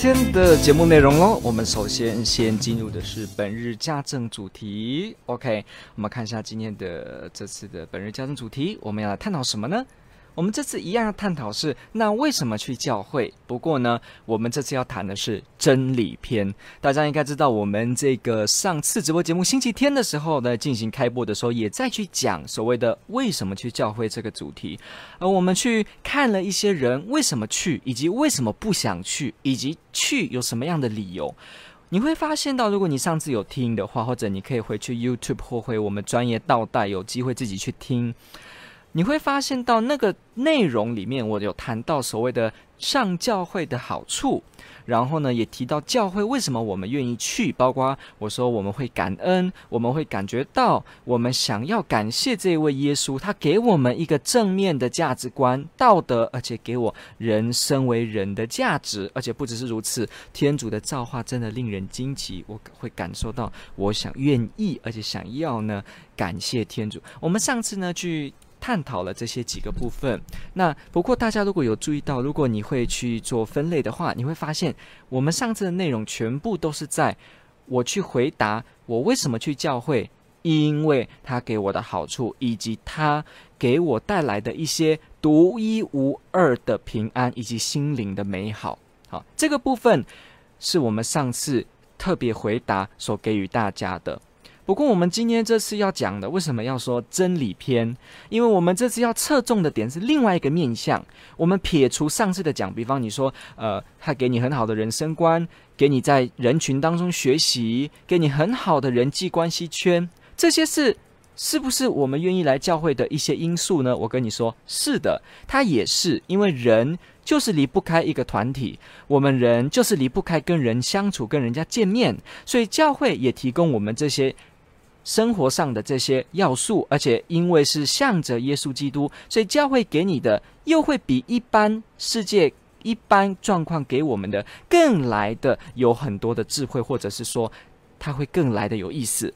今天的节目内容哦，我们首先先进入的是本日家政主题。OK，我们看一下今天的这次的本日家政主题，我们要来探讨什么呢？我们这次一样要探讨是那为什么去教会？不过呢，我们这次要谈的是真理篇。大家应该知道，我们这个上次直播节目星期天的时候呢，进行开播的时候，也在去讲所谓的为什么去教会这个主题。而我们去看了一些人为什么去，以及为什么不想去，以及去有什么样的理由。你会发现到，如果你上次有听的话，或者你可以回去 YouTube 或回我们专业倒带，有机会自己去听。你会发现到那个内容里面，我有谈到所谓的上教会的好处，然后呢，也提到教会为什么我们愿意去，包括我说我们会感恩，我们会感觉到我们想要感谢这位耶稣，他给我们一个正面的价值观、道德，而且给我人身为人的价值，而且不只是如此，天主的造化真的令人惊奇，我会感受到，我想愿意，而且想要呢，感谢天主。我们上次呢去。探讨了这些几个部分。那不过大家如果有注意到，如果你会去做分类的话，你会发现我们上次的内容全部都是在我去回答我为什么去教会，因为他给我的好处，以及他给我带来的一些独一无二的平安以及心灵的美好。好，这个部分是我们上次特别回答所给予大家的。不过，我们今天这次要讲的，为什么要说真理篇？因为我们这次要侧重的点是另外一个面向。我们撇除上次的讲，比方你说，呃，他给你很好的人生观，给你在人群当中学习，给你很好的人际关系圈，这些是是不是我们愿意来教会的一些因素呢？我跟你说，是的，它也是，因为人就是离不开一个团体，我们人就是离不开跟人相处、跟人家见面，所以教会也提供我们这些。生活上的这些要素，而且因为是向着耶稣基督，所以教会给你的又会比一般世界一般状况给我们的更来的有很多的智慧，或者是说它会更来的有意思，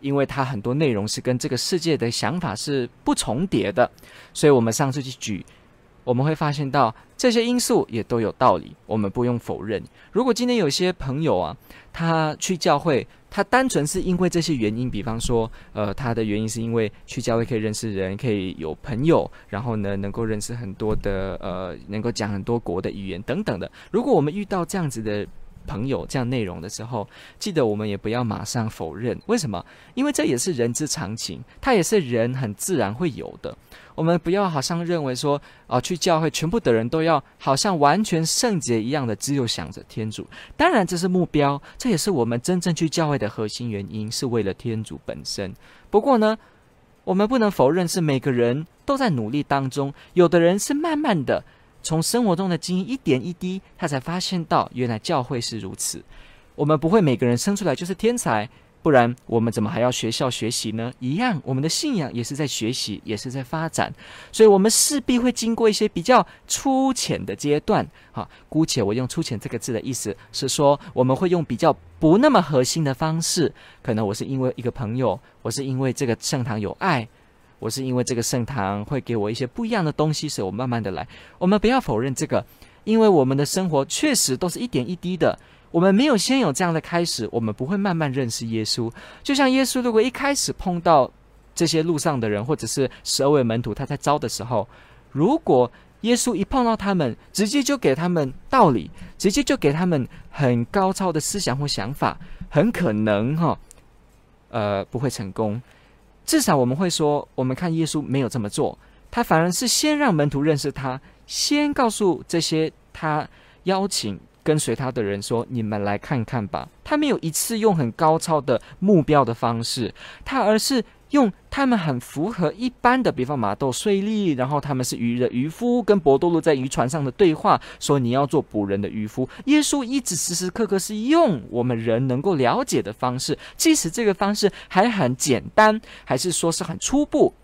因为它很多内容是跟这个世界的想法是不重叠的，所以我们上次去举。我们会发现到这些因素也都有道理，我们不用否认。如果今天有些朋友啊，他去教会，他单纯是因为这些原因，比方说，呃，他的原因是因为去教会可以认识人，可以有朋友，然后呢，能够认识很多的，呃，能够讲很多国的语言等等的。如果我们遇到这样子的朋友这样内容的时候，记得我们也不要马上否认。为什么？因为这也是人之常情，它也是人很自然会有的。我们不要好像认为说，啊、去教会全部的人都要好像完全圣洁一样的，只有想着天主。当然这是目标，这也是我们真正去教会的核心原因，是为了天主本身。不过呢，我们不能否认是每个人都在努力当中，有的人是慢慢的。从生活中的经验一点一滴，他才发现到原来教会是如此。我们不会每个人生出来就是天才，不然我们怎么还要学校学习呢？一样，我们的信仰也是在学习，也是在发展，所以我们势必会经过一些比较粗浅的阶段。哈，姑且我用“粗浅”这个字的意思是说，我们会用比较不那么核心的方式。可能我是因为一个朋友，我是因为这个圣堂有爱。我是因为这个圣堂会给我一些不一样的东西，所以我慢慢的来。我们不要否认这个，因为我们的生活确实都是一点一滴的。我们没有先有这样的开始，我们不会慢慢认识耶稣。就像耶稣，如果一开始碰到这些路上的人，或者是十二位门徒，他在招的时候，如果耶稣一碰到他们，直接就给他们道理，直接就给他们很高超的思想或想法，很可能哈，呃，不会成功。至少我们会说，我们看耶稣没有这么做，他反而是先让门徒认识他，先告诉这些他邀请跟随他的人说：“你们来看看吧。”他没有一次用很高超的目标的方式，他而是用他们很符合一般的，比方马窦税吏，然后他们是渔的渔夫，跟伯多禄在渔船上的对话，说你要做捕人的渔夫。耶稣一直时时刻刻是用我们人能够了解的方式，即使这个方式还很简单，还是说是很初步，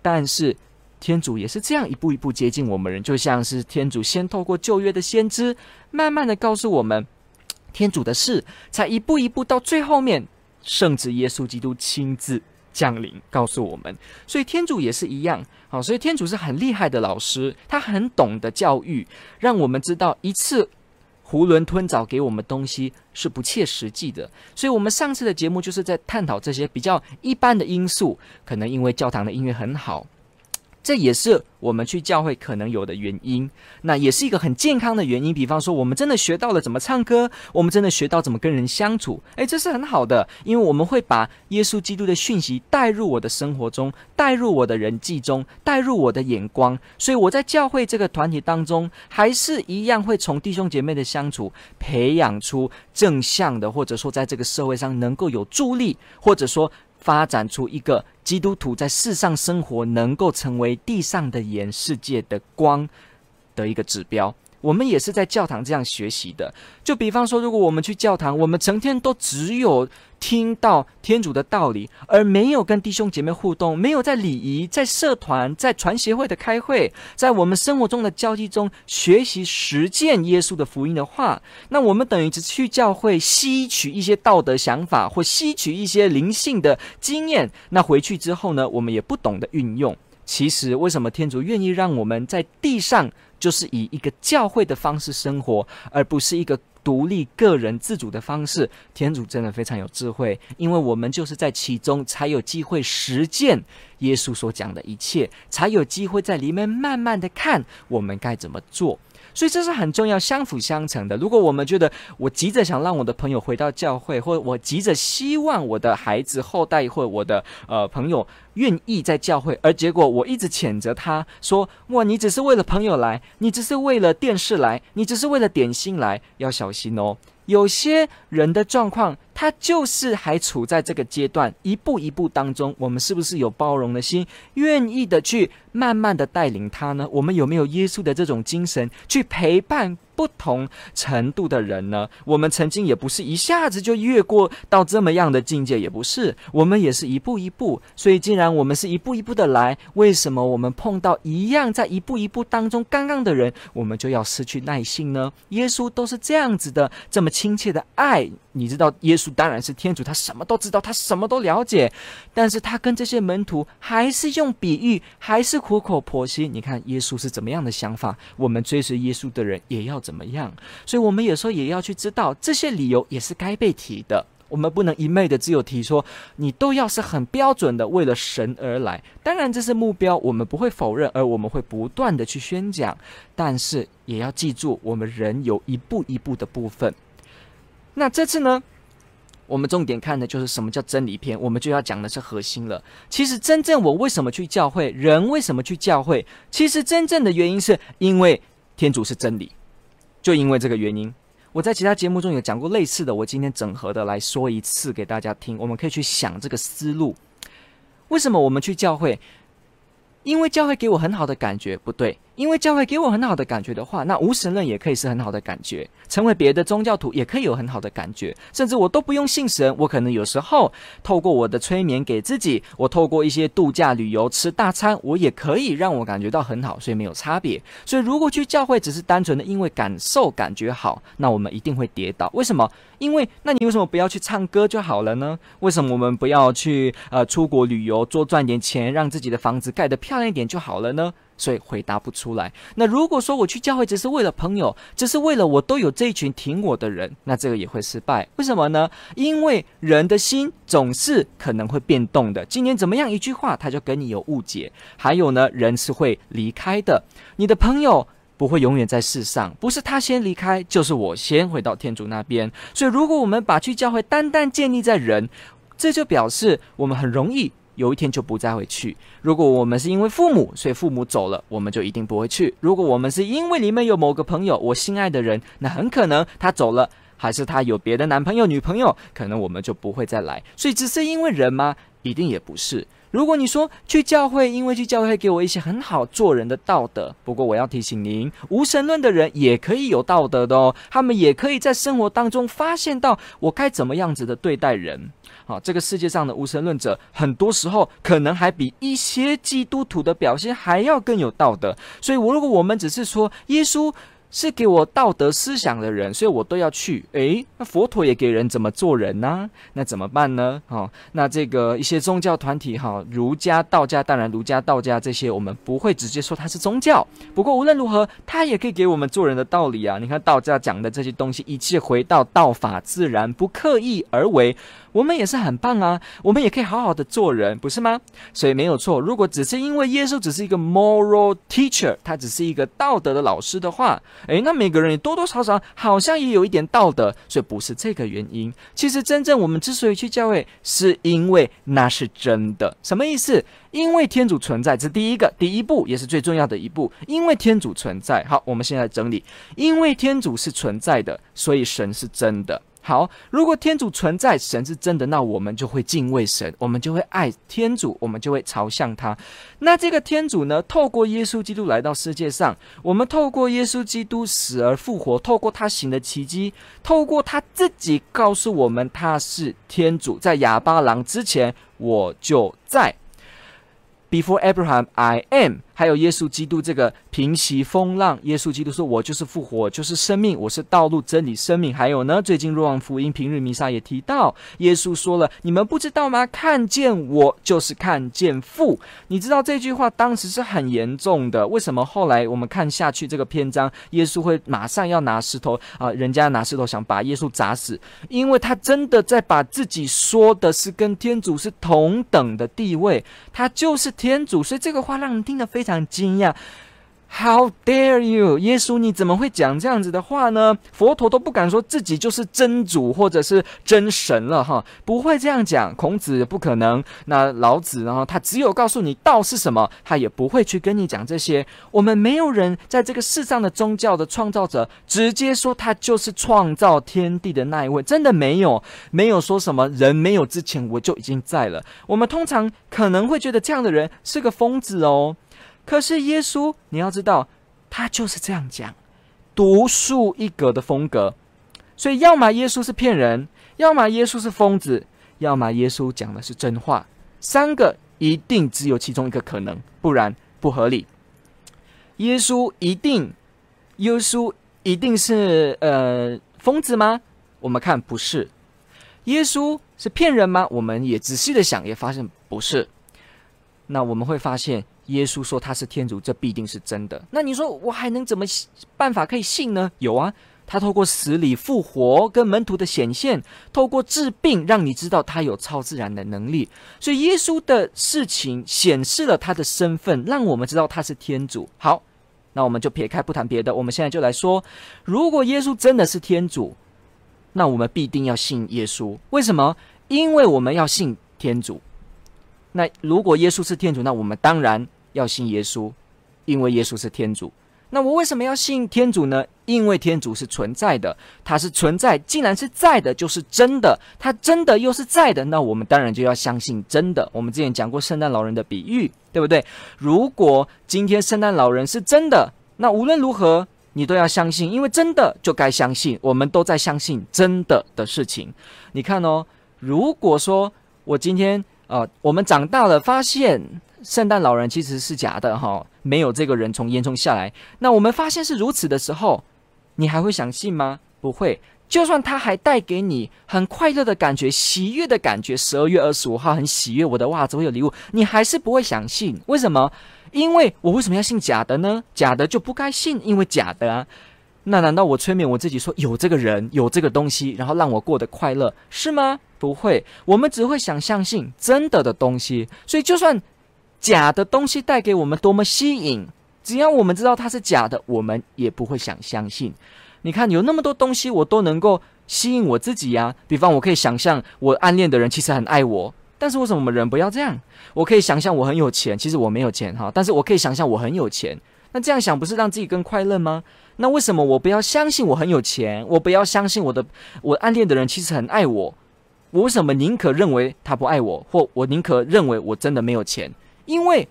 但是天主也是这样一步一步接近我们人，就像是天主先透过旧约的先知，慢慢的告诉我们天主的事，才一步一步到最后面，圣子耶稣基督亲自。降临，告诉我们，所以天主也是一样，好，所以天主是很厉害的老师，他很懂得教育，让我们知道一次囫囵吞枣给我们东西是不切实际的。所以，我们上次的节目就是在探讨这些比较一般的因素，可能因为教堂的音乐很好。这也是我们去教会可能有的原因，那也是一个很健康的原因。比方说，我们真的学到了怎么唱歌，我们真的学到怎么跟人相处，诶，这是很好的，因为我们会把耶稣基督的讯息带入我的生活中，带入我的人际中，带入我的眼光。所以我在教会这个团体当中，还是一样会从弟兄姐妹的相处培养出正向的，或者说在这个社会上能够有助力，或者说。发展出一个基督徒在世上生活能够成为地上的盐、世界的光的一个指标。我们也是在教堂这样学习的。就比方说，如果我们去教堂，我们成天都只有听到天主的道理，而没有跟弟兄姐妹互动，没有在礼仪、在社团、在传协会的开会，在我们生活中的交际中学习实践耶稣的福音的话，那我们等于只去教会吸取一些道德想法，或吸取一些灵性的经验。那回去之后呢，我们也不懂得运用。其实，为什么天主愿意让我们在地上？就是以一个教会的方式生活，而不是一个独立个人自主的方式。天主真的非常有智慧，因为我们就是在其中才有机会实践耶稣所讲的一切，才有机会在里面慢慢的看我们该怎么做。所以这是很重要，相辅相成的。如果我们觉得我急着想让我的朋友回到教会，或者我急着希望我的孩子后代或我的呃朋友愿意在教会，而结果我一直谴责他说：“哇，你只是为了朋友来，你只是为了电视来，你只是为了点心来，要小心哦。”有些人的状况，他就是还处在这个阶段，一步一步当中，我们是不是有包容的心，愿意的去慢慢的带领他呢？我们有没有耶稣的这种精神去陪伴？不同程度的人呢，我们曾经也不是一下子就越过到这么样的境界，也不是，我们也是一步一步。所以，既然我们是一步一步的来，为什么我们碰到一样在一步一步当中刚刚的人，我们就要失去耐性呢？耶稣都是这样子的，这么亲切的爱。你知道，耶稣当然是天主，他什么都知道，他什么都了解，但是他跟这些门徒还是用比喻，还是苦口婆心。你看，耶稣是怎么样的想法，我们追随耶稣的人也要怎么样。所以，我们有时候也要去知道，这些理由也是该被提的。我们不能一昧的只有提说，你都要是很标准的为了神而来。当然，这是目标，我们不会否认，而我们会不断的去宣讲。但是，也要记住，我们人有一步一步的部分。那这次呢，我们重点看的就是什么叫真理篇，我们就要讲的是核心了。其实真正我为什么去教会，人为什么去教会？其实真正的原因是因为天主是真理，就因为这个原因。我在其他节目中有讲过类似的，我今天整合的来说一次给大家听，我们可以去想这个思路。为什么我们去教会？因为教会给我很好的感觉，不对。因为教会给我很好的感觉的话，那无神论也可以是很好的感觉，成为别的宗教徒也可以有很好的感觉，甚至我都不用信神，我可能有时候透过我的催眠给自己，我透过一些度假旅游吃大餐，我也可以让我感觉到很好，所以没有差别。所以如果去教会只是单纯的因为感受感觉好，那我们一定会跌倒。为什么？因为那你为什么不要去唱歌就好了呢？为什么我们不要去呃出国旅游，多赚点钱，让自己的房子盖得漂亮一点就好了呢？所以回答不出来。那如果说我去教会只是为了朋友，只是为了我都有这一群挺我的人，那这个也会失败。为什么呢？因为人的心总是可能会变动的。今天怎么样一句话，他就跟你有误解。还有呢，人是会离开的。你的朋友不会永远在世上，不是他先离开，就是我先回到天主那边。所以，如果我们把去教会单单建立在人，这就表示我们很容易。有一天就不再会去。如果我们是因为父母，所以父母走了，我们就一定不会去。如果我们是因为里面有某个朋友，我心爱的人，那很可能他走了，还是他有别的男朋友、女朋友，可能我们就不会再来。所以只是因为人吗？一定也不是。如果你说去教会，因为去教会给我一些很好做人的道德。不过我要提醒您，无神论的人也可以有道德的哦，他们也可以在生活当中发现到我该怎么样子的对待人。好，这个世界上的无神论者，很多时候可能还比一些基督徒的表现还要更有道德。所以，我如果我们只是说耶稣。是给我道德思想的人，所以我都要去。诶，那佛陀也给人怎么做人呢、那怎么办呢？哦，那这个一些宗教团体，哈，儒家、道家，当然儒家、道家这些，我们不会直接说它是宗教。不过无论如何，它也可以给我们做人的道理啊。你看道家讲的这些东西，一切回到道法自然，不刻意而为。我们也是很棒啊，我们也可以好好的做人，不是吗？所以没有错。如果只是因为耶稣只是一个 moral teacher，他只是一个道德的老师的话，诶，那每个人也多多少少好像也有一点道德，所以不是这个原因。其实真正我们之所以去教会，是因为那是真的。什么意思？因为天主存在，这是第一个第一步，也是最重要的一步。因为天主存在，好，我们现在整理。因为天主是存在的，所以神是真的。好，如果天主存在，神是真的，那我们就会敬畏神，我们就会爱天主，我们就会朝向他。那这个天主呢，透过耶稣基督来到世界上，我们透过耶稣基督死而复活，透过他行的奇迹，透过他自己告诉我们他是天主，在亚巴郎之前我就在。Before Abraham, I am。还有耶稣基督这个平息风浪，耶稣基督说：“我就是复活，就是生命，我是道路、真理、生命。”还有呢，最近若望福音平日弥撒也提到，耶稣说了：“你们不知道吗？看见我就是看见父。”你知道这句话当时是很严重的。为什么后来我们看下去这个篇章，耶稣会马上要拿石头啊？人家拿石头想把耶稣砸死，因为他真的在把自己说的是跟天主是同等的地位，他就是天天主，所以这个话让人听得。非常惊讶，How dare you！耶稣你怎么会讲这样子的话呢？佛陀都不敢说自己就是真主或者是真神了哈，不会这样讲。孔子不可能，那老子然后他只有告诉你道是什么，他也不会去跟你讲这些。我们没有人在这个世上的宗教的创造者直接说他就是创造天地的那一位，真的没有，没有说什么人没有之前我就已经在了。我们通常可能会觉得这样的人是个疯子哦。可是耶稣，你要知道，他就是这样讲，独树一格的风格。所以，要么耶稣是骗人，要么耶稣是疯子，要么耶稣讲的是真话。三个一定只有其中一个可能，不然不合理。耶稣一定，耶稣一定是呃疯子吗？我们看不是。耶稣是骗人吗？我们也仔细的想，也发现不是。那我们会发现。耶稣说他是天主，这必定是真的。那你说我还能怎么办法可以信呢？有啊，他透过死里复活跟门徒的显现，透过治病让你知道他有超自然的能力。所以耶稣的事情显示了他的身份，让我们知道他是天主。好，那我们就撇开不谈别的，我们现在就来说，如果耶稣真的是天主，那我们必定要信耶稣。为什么？因为我们要信天主。那如果耶稣是天主，那我们当然。要信耶稣，因为耶稣是天主。那我为什么要信天主呢？因为天主是存在的，他是存在，既然是在的，就是真的。他真的又是在的，那我们当然就要相信真的。我们之前讲过圣诞老人的比喻，对不对？如果今天圣诞老人是真的，那无论如何你都要相信，因为真的就该相信。我们都在相信真的的事情。你看哦，如果说我今天啊、我们长大了发现。圣诞老人其实是假的哈，没有这个人从烟囱下来。那我们发现是如此的时候，你还会相信吗？不会。就算他还带给你很快乐的感觉、喜悦的感觉，十二月二十五号很喜悦，我的袜子会有礼物，你还是不会相信。为什么？因为我为什么要信假的呢？假的就不该信，因为假的啊。那难道我催眠我自己说有这个人、有这个东西，然后让我过得快乐，是吗？不会。我们只会想相信真的的东西。所以就算。假的东西带给我们多么吸引，只要我们知道它是假的，我们也不会想相信。你看，有那么多东西，我都能够吸引我自己呀。比方，我可以想象我暗恋的人其实很爱我，但是为什么我们人不要这样？我可以想象我很有钱，其实我没有钱哈，但是我可以想象我很有钱。那这样想不是让自己更快乐吗？那为什么我不要相信我很有钱？我不要相信我的我暗恋的人其实很爱我？我为什么宁可认为他不爱我，或我宁可认为我真的没有钱？因为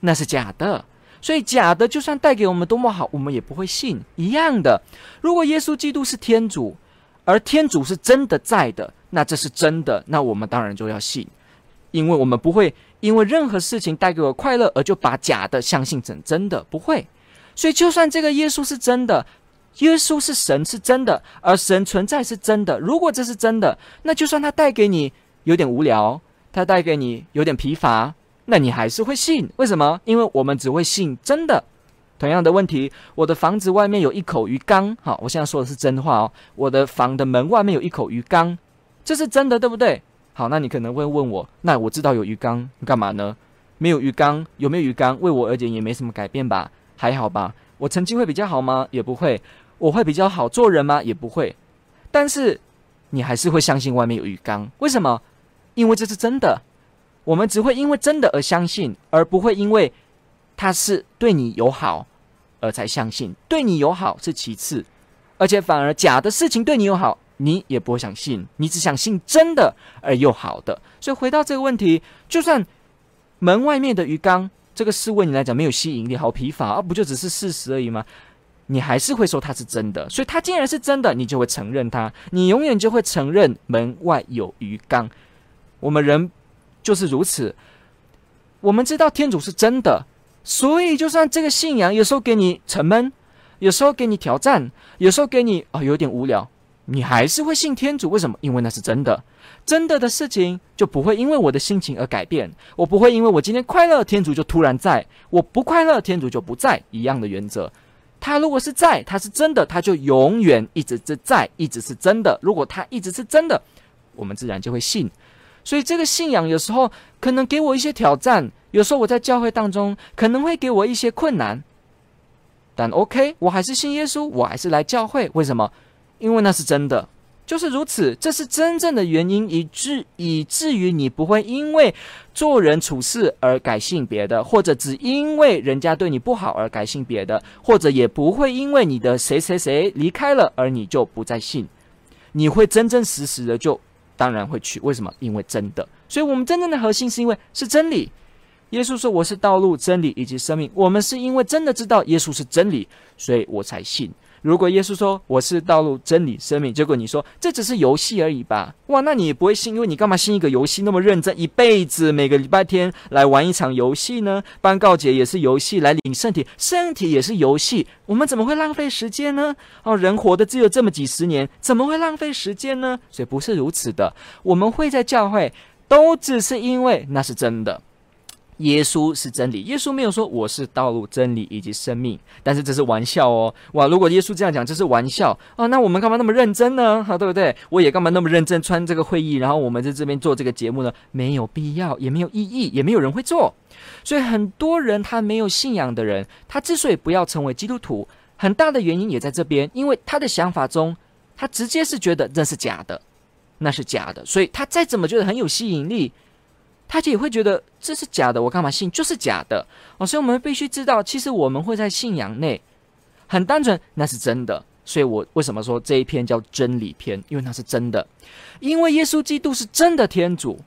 那是假的。所以假的就算带给我们多么好，我们也不会信。一样的，如果耶稣基督是天主，而天主是真的在的，那这是真的，那我们当然就要信，因为我们不会因为任何事情带给我快乐而就把假的相信成真的，不会。所以就算这个耶稣是真的。耶稣是神，是真的，而神存在是真的。如果这是真的，那就算他带给你有点无聊，他带给你有点疲乏，那你还是会信。为什么？因为我们只会信真的。同样的问题，我的房子外面有一口鱼缸，好，我现在说的是真话哦。我的房的门外面有一口鱼缸，这是真的，对不对？好，那你可能会问我，那我知道有鱼缸，干嘛呢？没有鱼缸，有没有鱼缸，为我而言也没什么改变吧？还好吧？我成绩会比较好吗？也不会。我会比较好做人吗？也不会，但是你还是会相信外面有鱼缸。为什么？因为这是真的。我们只会因为真的而相信，而不会因为他是对你友好而才相信。对你友好是其次，而且反而假的事情对你友好，你也不会相信。你只想信真的而又好的。所以回到这个问题，就算门外面的鱼缸这个事为你来讲没有吸引力，好疲乏，而不就只是事实而已吗？你还是会说它是真的，所以它既然是真的，你就会承认它，你永远就会承认门外有鱼缸。我们人就是如此，我们知道天主是真的，所以就算这个信仰有时候给你沉闷，有时候给你挑战，有时候给你啊、哦、有点无聊，你还是会信天主。为什么？因为那是真的，真的的事情就不会因为我的心情而改变。我不会因为我今天快乐，天主就突然在；我不快乐，天主就不在。一样的原则。他如果是在，他是真的，他就永远一直是在，一直是真的。如果他一直是真的，我们自然就会信。所以这个信仰有时候可能给我一些挑战，有时候我在教会当中可能会给我一些困难，但 OK，我还是信耶稣，我还是来教会。为什么？因为那是真的。就是如此，这是真正的原因，以至以至于你不会因为做人处事而改信别的，或者只因为人家对你不好而改信别的，或者也不会因为你的谁谁谁离开了而你就不再信。你会真真实实的就当然会去。为什么？因为真的。所以我们真正的核心是因为是真理。耶稣说：“我是道路、真理以及生命。”我们是因为真的知道耶稣是真理，所以我才信。如果耶稣说我是道路、真理、生命，结果你说这只是游戏而已吧？哇，那你也不会信，因为你干嘛信一个游戏那么认真，一辈子每个礼拜天来玩一场游戏呢？办告解也是游戏，来领圣体，圣体也是游戏，我们怎么会浪费时间呢？哦，人活的只有这么几十年，怎么会浪费时间呢？所以不是如此的，我们会在教会，都只是因为那是真的。耶稣是真理，耶稣没有说我是道路、真理以及生命，但是这是玩笑哦。哇，如果耶稣这样讲，这是玩笑啊，那我们干嘛那么认真呢？哈、对不对？我也干嘛那么认真穿这个会议，然后我们在这边做这个节目呢？没有必要，也没有意义，也没有人会做。所以很多人他没有信仰的人，他之所以不要成为基督徒，很大的原因也在这边，因为他的想法中，他直接是觉得那是假的，那是假的，所以他再怎么觉得很有吸引力。他就也会觉得这是假的，我干嘛信？就是假的哦。所以我们必须知道，其实我们会在信仰内很单纯，那是真的。所以我为什么说这一篇叫真理篇？因为那是真的，因为耶稣基督是真的天主，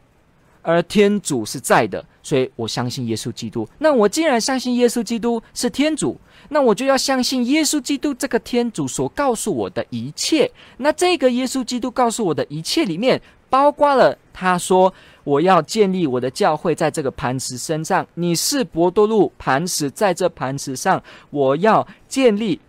而天主是在的，所以我相信耶稣基督。那我既然相信耶稣基督是天主，那我就要相信耶稣基督这个天主所告诉我的一切。那这个耶稣基督告诉我的一切里面，包括了他说。我要建立我的教会在这个磐石身上。你是伯多禄磐石，在这磐石上，我要建立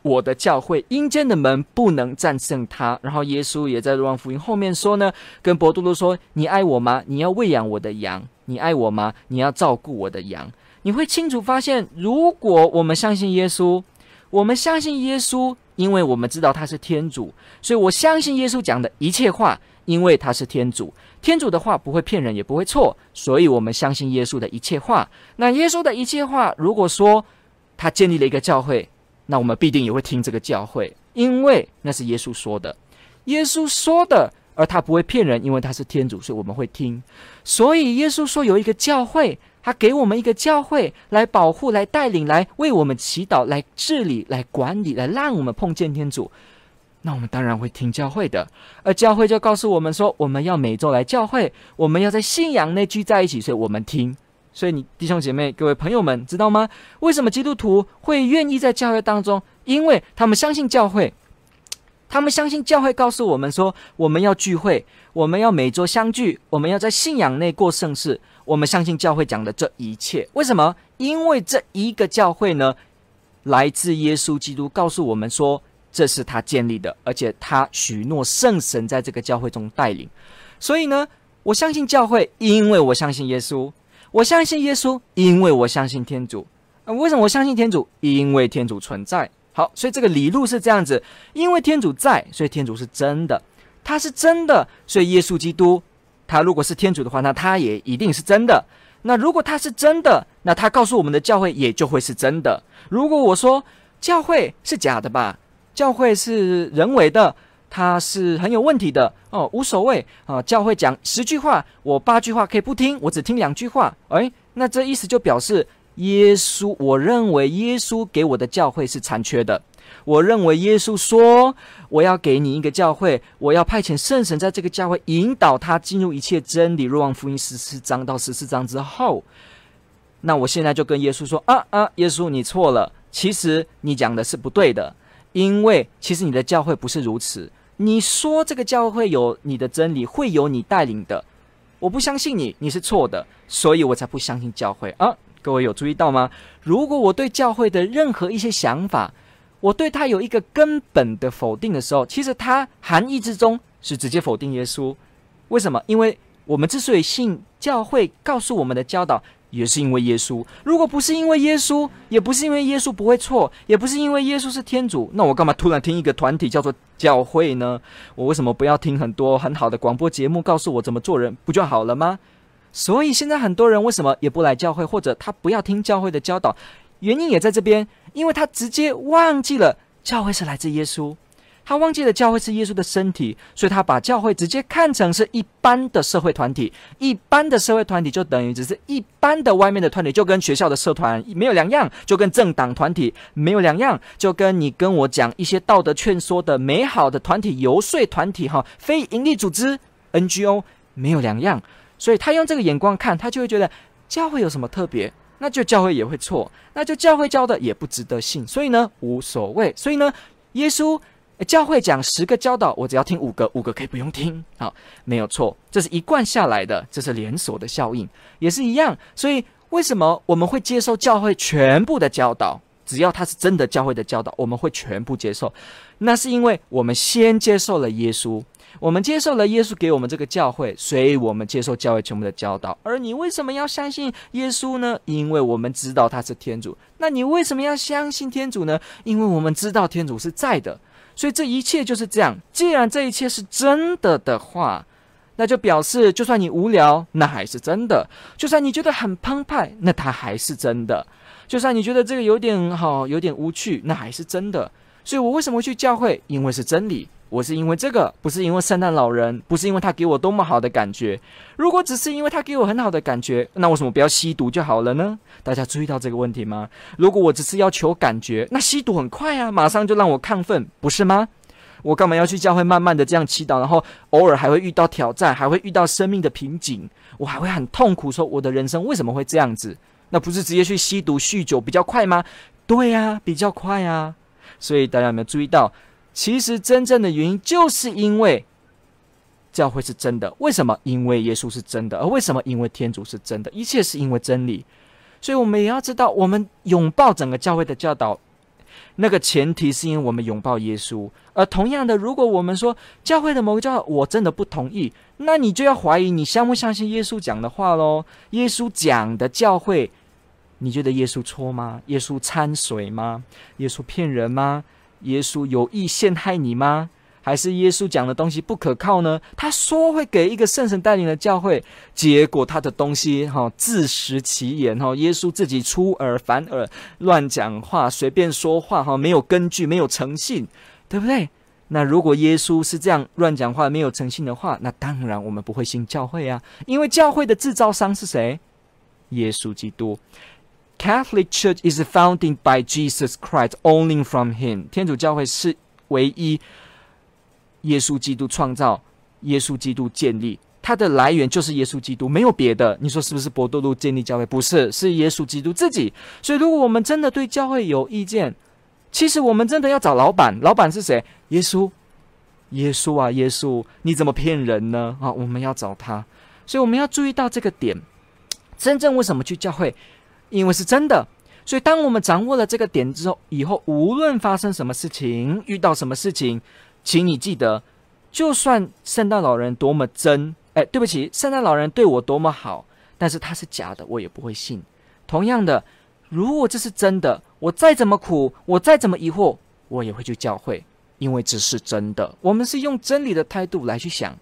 我的教会。阴间的门不能战胜它。然后耶稣也在《路望福音》后面说呢，跟伯多禄说：“你爱我吗？你要喂养我的羊。你爱我吗？你要照顾我的羊。”你会清楚发现，如果我们相信耶稣，我们相信耶稣，因为我们知道他是天主，所以我相信耶稣讲的一切话，因为他是天主。天主的话不会骗人，也不会错，所以我们相信耶稣的一切话。那耶稣的一切话，如果说他建立了一个教会，那我们必定也会听这个教会，因为那是耶稣说的。耶稣说的，而他不会骗人，因为他是天主，所以我们会听。所以耶稣说有一个教会，他给我们一个教会来保护、来带领、来为我们祈祷、来治理、来管理、来让我们碰见天主。那我们当然会听教会的。而教会就告诉我们说，我们要每周来教会，我们要在信仰内聚在一起，所以我们听。所以你弟兄姐妹、各位朋友们，知道吗？为什么基督徒会愿意在教会当中？因为他们相信教会，他们相信教会告诉我们说，我们要聚会，我们要每周相聚，我们要在信仰内过圣事。我们相信教会讲的这一切，为什么？因为这一个教会呢，来自耶稣基督，告诉我们说，这是他建立的，而且他许诺圣神在这个教会中带领。所以呢，我相信教会，因为我相信耶稣；我相信耶稣，因为我相信天主。为什么我相信天主？因为天主存在。好，所以这个理路是这样子：因为天主在，所以天主是真的，他是真的，所以耶稣基督。他如果是天主的话，那他也一定是真的。那如果他是真的，那他告诉我们的教会也就会是真的。如果我说教会是假的吧，教会是人为的，它是很有问题的哦，无所谓啊。教会讲十句话，我八句话可以不听，我只听两句话。诶，那这意思就表示耶稣，我认为耶稣给我的教会是残缺的。我认为耶稣说：“我要给你一个教会，我要派遣圣神在这个教会引导他进入一切真理。”若望福音十四章到十四章之后，那我现在就跟耶稣说：“啊啊，耶稣你错了，其实你讲的是不对的，因为其实你的教会不是如此。你说这个教会有你的真理，会有你带领的，我不相信你，你是错的，所以我才不相信教会啊。”各位有注意到吗？如果我对教会的任何一些想法，我对他有一个根本的否定的时候，其实它含义之中是直接否定耶稣。为什么？因为我们之所以信教会告诉我们的教导，也是因为耶稣。如果不是因为耶稣，也不是因为耶稣不会错，也不是因为耶稣是天主，那我干嘛突然听一个团体叫做教会呢？我为什么不要听很多很好的广播节目，告诉我怎么做人，不就好了吗？所以现在很多人为什么也不来教会，或者他不要听教会的教导？原因也在这边，因为他直接忘记了教会是来自耶稣，他忘记了教会是耶稣的身体，所以他把教会直接看成是一般的社会团体，一般的社会团体就等于只是一般的外面的团体，就跟学校的社团没有两样，就跟政党团体没有两样，就跟你跟我讲一些道德劝说的美好的团体、游说团体哈，非营利组织 NGO 没有两样，所以他用这个眼光看，他就会觉得教会有什么特别。那就教会也会错，那就教会教的也不值得信，所以呢无所谓。所以呢，耶稣教会讲十个教导，我只要听五个，五个可以不用听，好，没有错。这是一贯下来的，这是连锁的效应，也是一样。所以为什么我们会接受教会全部的教导？只要他是真的教会的教导，我们会全部接受。那是因为我们先接受了耶稣。我们接受了耶稣给我们这个教会，所以我们接受教会全部的教导。而你为什么要相信耶稣呢？因为我们知道他是天主。那你为什么要相信天主呢？因为我们知道天主是在的。所以这一切就是这样。既然这一切是真的的话，那就表示，就算你无聊，那还是真的；就算你觉得很澎湃，那它还是真的；就算你觉得这个有点好，有点无趣，那还是真的。所以我为什么去教会？因为是真理。我是因为这个，不是因为圣诞老人，不是因为他给我多么好的感觉。如果只是因为他给我很好的感觉，那为什么不要吸毒就好了呢？大家注意到这个问题吗？如果我只是要求感觉，那吸毒很快啊，马上就让我亢奋，不是吗？我干嘛要去教会慢慢的这样祈祷，然后偶尔还会遇到挑战，还会遇到生命的瓶颈，我还会很痛苦，说我的人生为什么会这样子？那不是直接去吸毒酗酒比较快吗？对呀，比较快啊。所以大家有没有注意到？其实真正的原因就是因为教会是真的。为什么？因为耶稣是真的。而为什么？因为天主是真的。一切是因为真理。所以我们也要知道，我们拥抱整个教会的教导，那个前提是因为我们拥抱耶稣。而同样的，如果我们说教会的某个教导我真的不同意，那你就要怀疑你相不相信耶稣讲的话喽。耶稣讲的教会，你觉得耶稣错吗？耶稣掺水吗？耶稣骗人吗？耶稣有意陷害你吗？还是耶稣讲的东西不可靠呢？他说会给一个圣神带领的教会，结果他的东西哈、自食其言哈、耶稣自己出尔反尔，乱讲话，随便说话哈、没有根据，没有诚信，对不对？那如果耶稣是这样乱讲话，没有诚信的话，那当然我们不会信教会啊，因为教会的制造商是谁？耶稣基督。Catholic Church is founded by Jesus Christ, only from Him. 天主教会是唯一耶稣基督创造，耶稣基督建立，它的来源就是耶稣基督，没有别的。你说是不是？伯多禄建立教会不是，是耶稣基督自己。所以，如果我们真的对教会有意见，其实我们真的要找老板。老板是谁？耶稣，耶稣啊，耶稣，你怎么骗人呢？啊，我们要找他。所以，我们要注意到这个点。真正为什么去教会？因为是真的。所以，当我们掌握了这个点之后，以后无论发生什么事情，遇到什么事情，请你记得，就算圣诞老人多么真，哎，对不起，圣诞老人对我多么好，但是他是假的，我也不会信。同样的，如果这是真的，我再怎么苦，我再怎么疑惑，我也会去教会，因为这是真的。我们是用真理的态度来去想。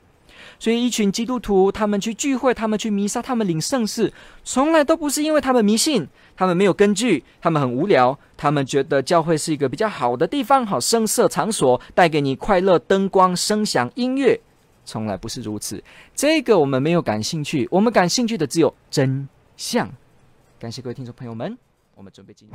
所以，一群基督徒，他们去聚会，他们去弥撒，他们领圣事，从来都不是因为他们迷信，他们没有根据，他们很无聊，他们觉得教会是一个比较好的地方，好声色场所，带给你快乐、灯光、声响、音乐，从来不是如此。这个我们没有感兴趣，我们感兴趣的只有真相。感谢各位听众朋友们，我们准备进入。